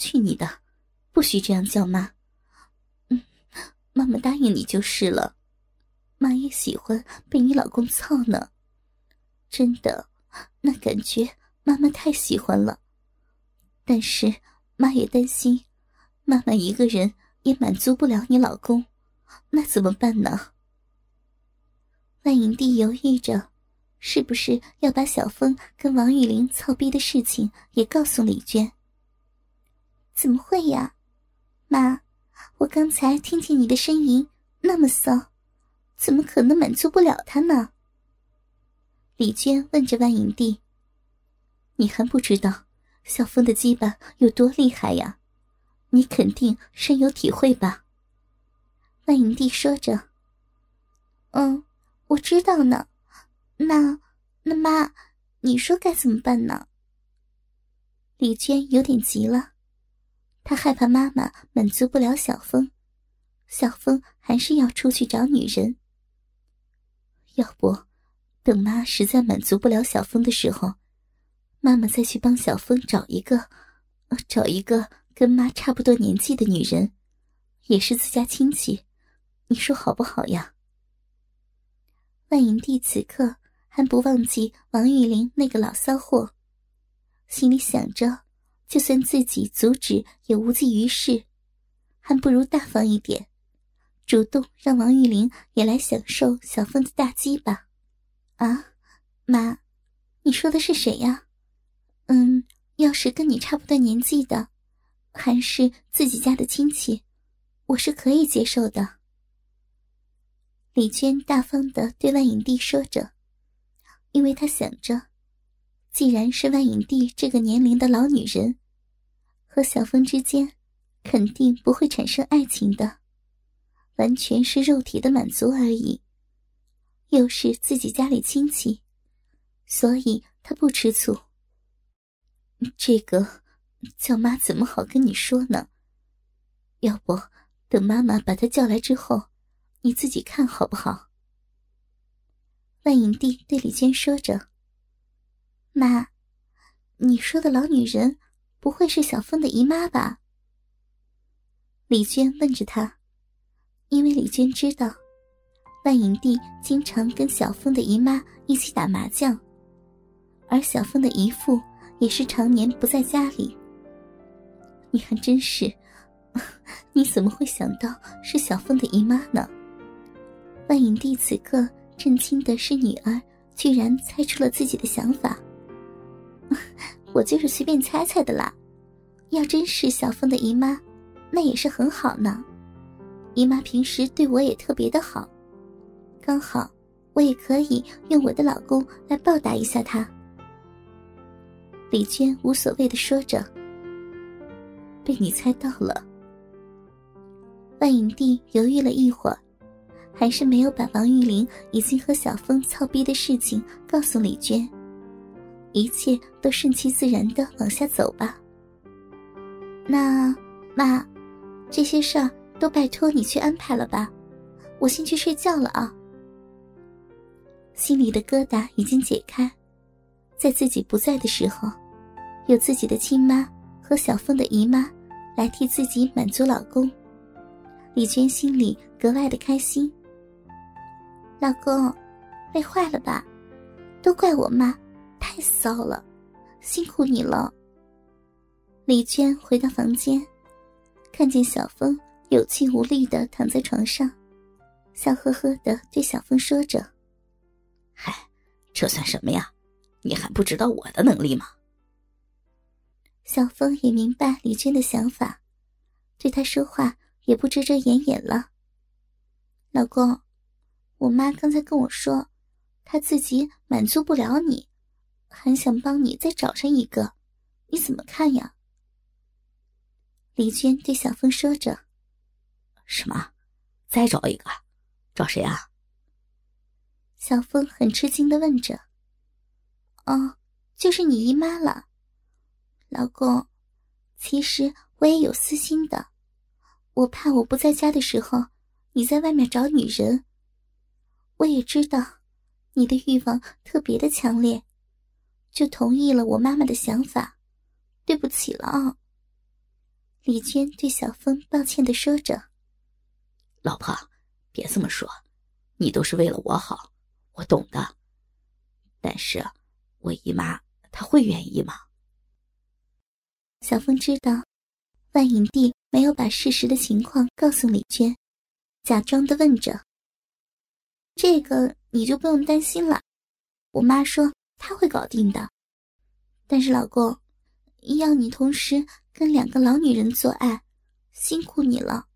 去你的，不许这样叫妈。嗯，妈妈答应你就是了。妈也喜欢被你老公操呢，真的，那感觉妈妈太喜欢了。但是妈也担心，妈妈一个人也满足不了你老公，那怎么办呢？万影帝犹豫着，是不是要把小峰跟王玉玲操逼的事情也告诉李娟？怎么会呀，妈，我刚才听见你的呻吟那么骚，怎么可能满足不了他呢？李娟问着万影帝：“你还不知道小峰的鸡巴有多厉害呀？你肯定深有体会吧？”万影帝说着：“嗯。”我知道呢，那那妈，你说该怎么办呢？李娟有点急了，他害怕妈妈满足不了小峰，小峰还是要出去找女人。要不，等妈实在满足不了小峰的时候，妈妈再去帮小峰找一个，找一个跟妈差不多年纪的女人，也是自家亲戚，你说好不好呀？万影帝此刻还不忘记王玉玲那个老骚货，心里想着，就算自己阻止也无济于事，还不如大方一点，主动让王玉玲也来享受小凤的大鸡吧。啊，妈，你说的是谁呀？嗯，要是跟你差不多年纪的，还是自己家的亲戚，我是可以接受的。李娟大方的对万影帝说着，因为她想着，既然是万影帝这个年龄的老女人，和小峰之间肯定不会产生爱情的，完全是肉体的满足而已。又是自己家里亲戚，所以他不吃醋。这个叫妈怎么好跟你说呢？要不等妈妈把他叫来之后。你自己看好不好？万影帝对李娟说着：“妈，你说的老女人不会是小峰的姨妈吧？”李娟问着他，因为李娟知道，万影帝经常跟小峰的姨妈一起打麻将，而小峰的姨父也是常年不在家里。你还真是，你怎么会想到是小峰的姨妈呢？万影帝此刻震惊的是，女儿居然猜出了自己的想法。我就是随便猜猜的啦。要真是小凤的姨妈，那也是很好呢。姨妈平时对我也特别的好，刚好我也可以用我的老公来报答一下她。李娟无所谓的说着。被你猜到了。万影帝犹豫了一会儿。还是没有把王玉玲已经和小峰操逼的事情告诉李娟，一切都顺其自然的往下走吧。那妈，这些事儿都拜托你去安排了吧，我先去睡觉了啊。心里的疙瘩已经解开，在自己不在的时候，有自己的亲妈和小凤的姨妈来替自己满足老公，李娟心里格外的开心。老公，累坏了吧？都怪我妈，太骚了，辛苦你了。李娟回到房间，看见小峰有气无力的躺在床上，笑呵呵的对小峰说着：“嗨，这算什么呀？你还不知道我的能力吗？”小峰也明白李娟的想法，对他说话也不遮遮掩掩了。老公。我妈刚才跟我说，她自己满足不了你，很想帮你再找上一个，你怎么看呀？李娟对小峰说着：“什么？再找一个？找谁啊？”小峰很吃惊的问着：“哦，就是你姨妈了，老公。其实我也有私心的，我怕我不在家的时候，你在外面找女人。”我也知道，你的欲望特别的强烈，就同意了我妈妈的想法。对不起了啊。李娟对小峰抱歉的说着：“老婆，别这么说，你都是为了我好，我懂的。但是，我姨妈她会愿意吗？”小峰知道，万影帝没有把事实的情况告诉李娟，假装的问着：“这个你就不用担心了，我妈说他会搞定的。但是老公，要你同时……”跟两个老女人做爱，辛苦你了。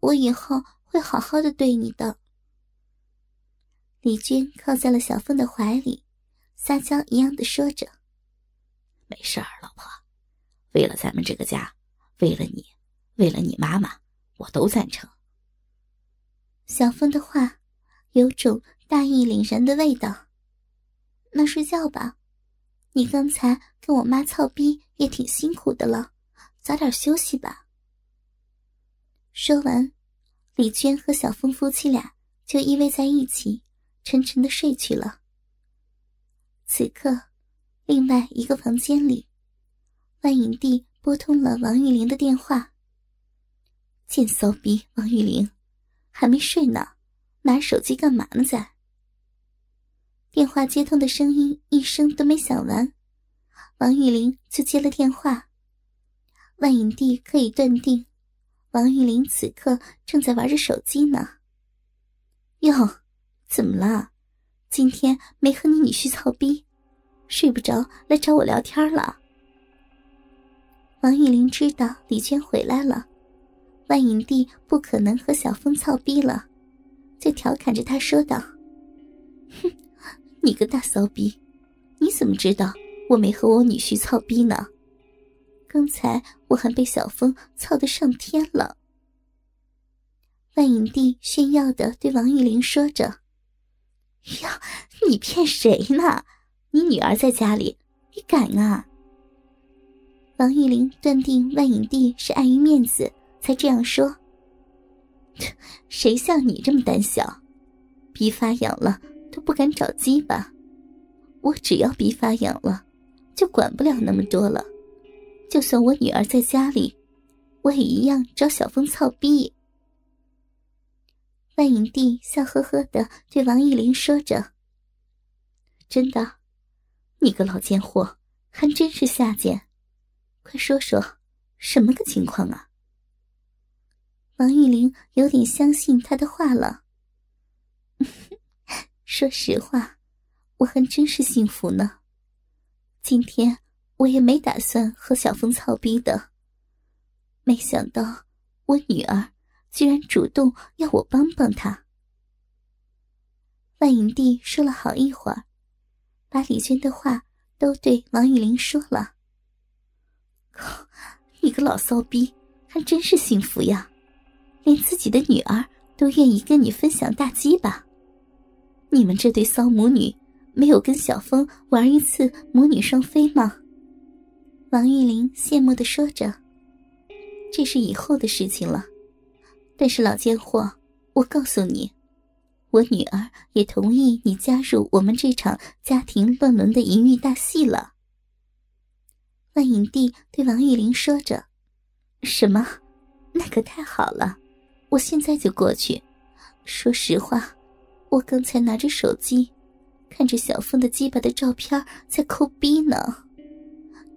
我以后会好好的对你的。李娟靠在了小峰的怀里，撒娇一样的说着：“没事儿，老婆，为了咱们这个家，为了你，为了你妈妈，我都赞成。”小峰的话有种大义凛然的味道。那睡觉吧，你刚才跟我妈操逼也挺辛苦的了。早点休息吧。说完，李娟和小峰夫妻俩就依偎在一起，沉沉的睡去了。此刻，另外一个房间里，万影帝拨通了王玉玲的电话。贱骚逼王玉玲，还没睡呢，拿手机干嘛呢？在。电话接通的声音一声都没响完，王玉玲就接了电话。万影帝可以断定，王玉玲此刻正在玩着手机呢。哟，怎么了？今天没和你女婿操逼，睡不着来找我聊天了。王玉玲知道李娟回来了，万影帝不可能和小峰操逼了，就调侃着他说道：“哼，你个大骚逼，你怎么知道我没和我女婿操逼呢？”刚才我还被小峰操得上天了。万影帝炫耀的对王玉玲说着：“呀，你骗谁呢？你女儿在家里，你敢啊？”王玉玲断定万影帝是碍于面子才这样说。谁像你这么胆小，逼发痒了不敢找鸡吧？我只要鼻发痒了，就管不了那么多了。就算我女儿在家里，我也一样找小峰操逼。万影帝笑呵呵的对王玉玲说着：“真的，你个老贱货，还真是下贱！快说说，什么个情况啊？”王玉玲有点相信他的话了。说实话，我还真是幸福呢。今天。我也没打算和小峰操逼的，没想到我女儿居然主动要我帮帮她。万影帝说了好一会儿，把李娟的话都对王玉玲说了。你个老骚逼，还真是幸福呀，连自己的女儿都愿意跟你分享大鸡巴。你们这对骚母女，没有跟小峰玩一次母女双飞吗？王玉玲羡慕的说着：“这是以后的事情了，但是老贱货，我告诉你，我女儿也同意你加入我们这场家庭乱伦的淫欲大戏了。”万影帝对王玉玲说着：“什么？那可太好了，我现在就过去。说实话，我刚才拿着手机，看着小峰的鸡巴的照片，在抠逼呢。”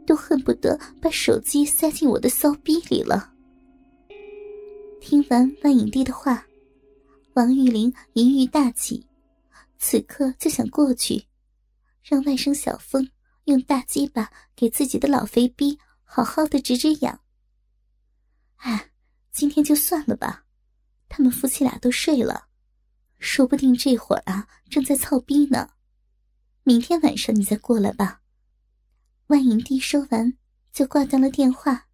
都恨不得把手机塞进我的骚逼里了。听完万影帝的话，王玉玲淫欲大起，此刻就想过去，让外甥小峰用大鸡巴给自己的老肥逼好好的止止痒。哎，今天就算了吧，他们夫妻俩都睡了，说不定这会儿啊正在操逼呢。明天晚上你再过来吧。万影帝说完，就挂断了电话。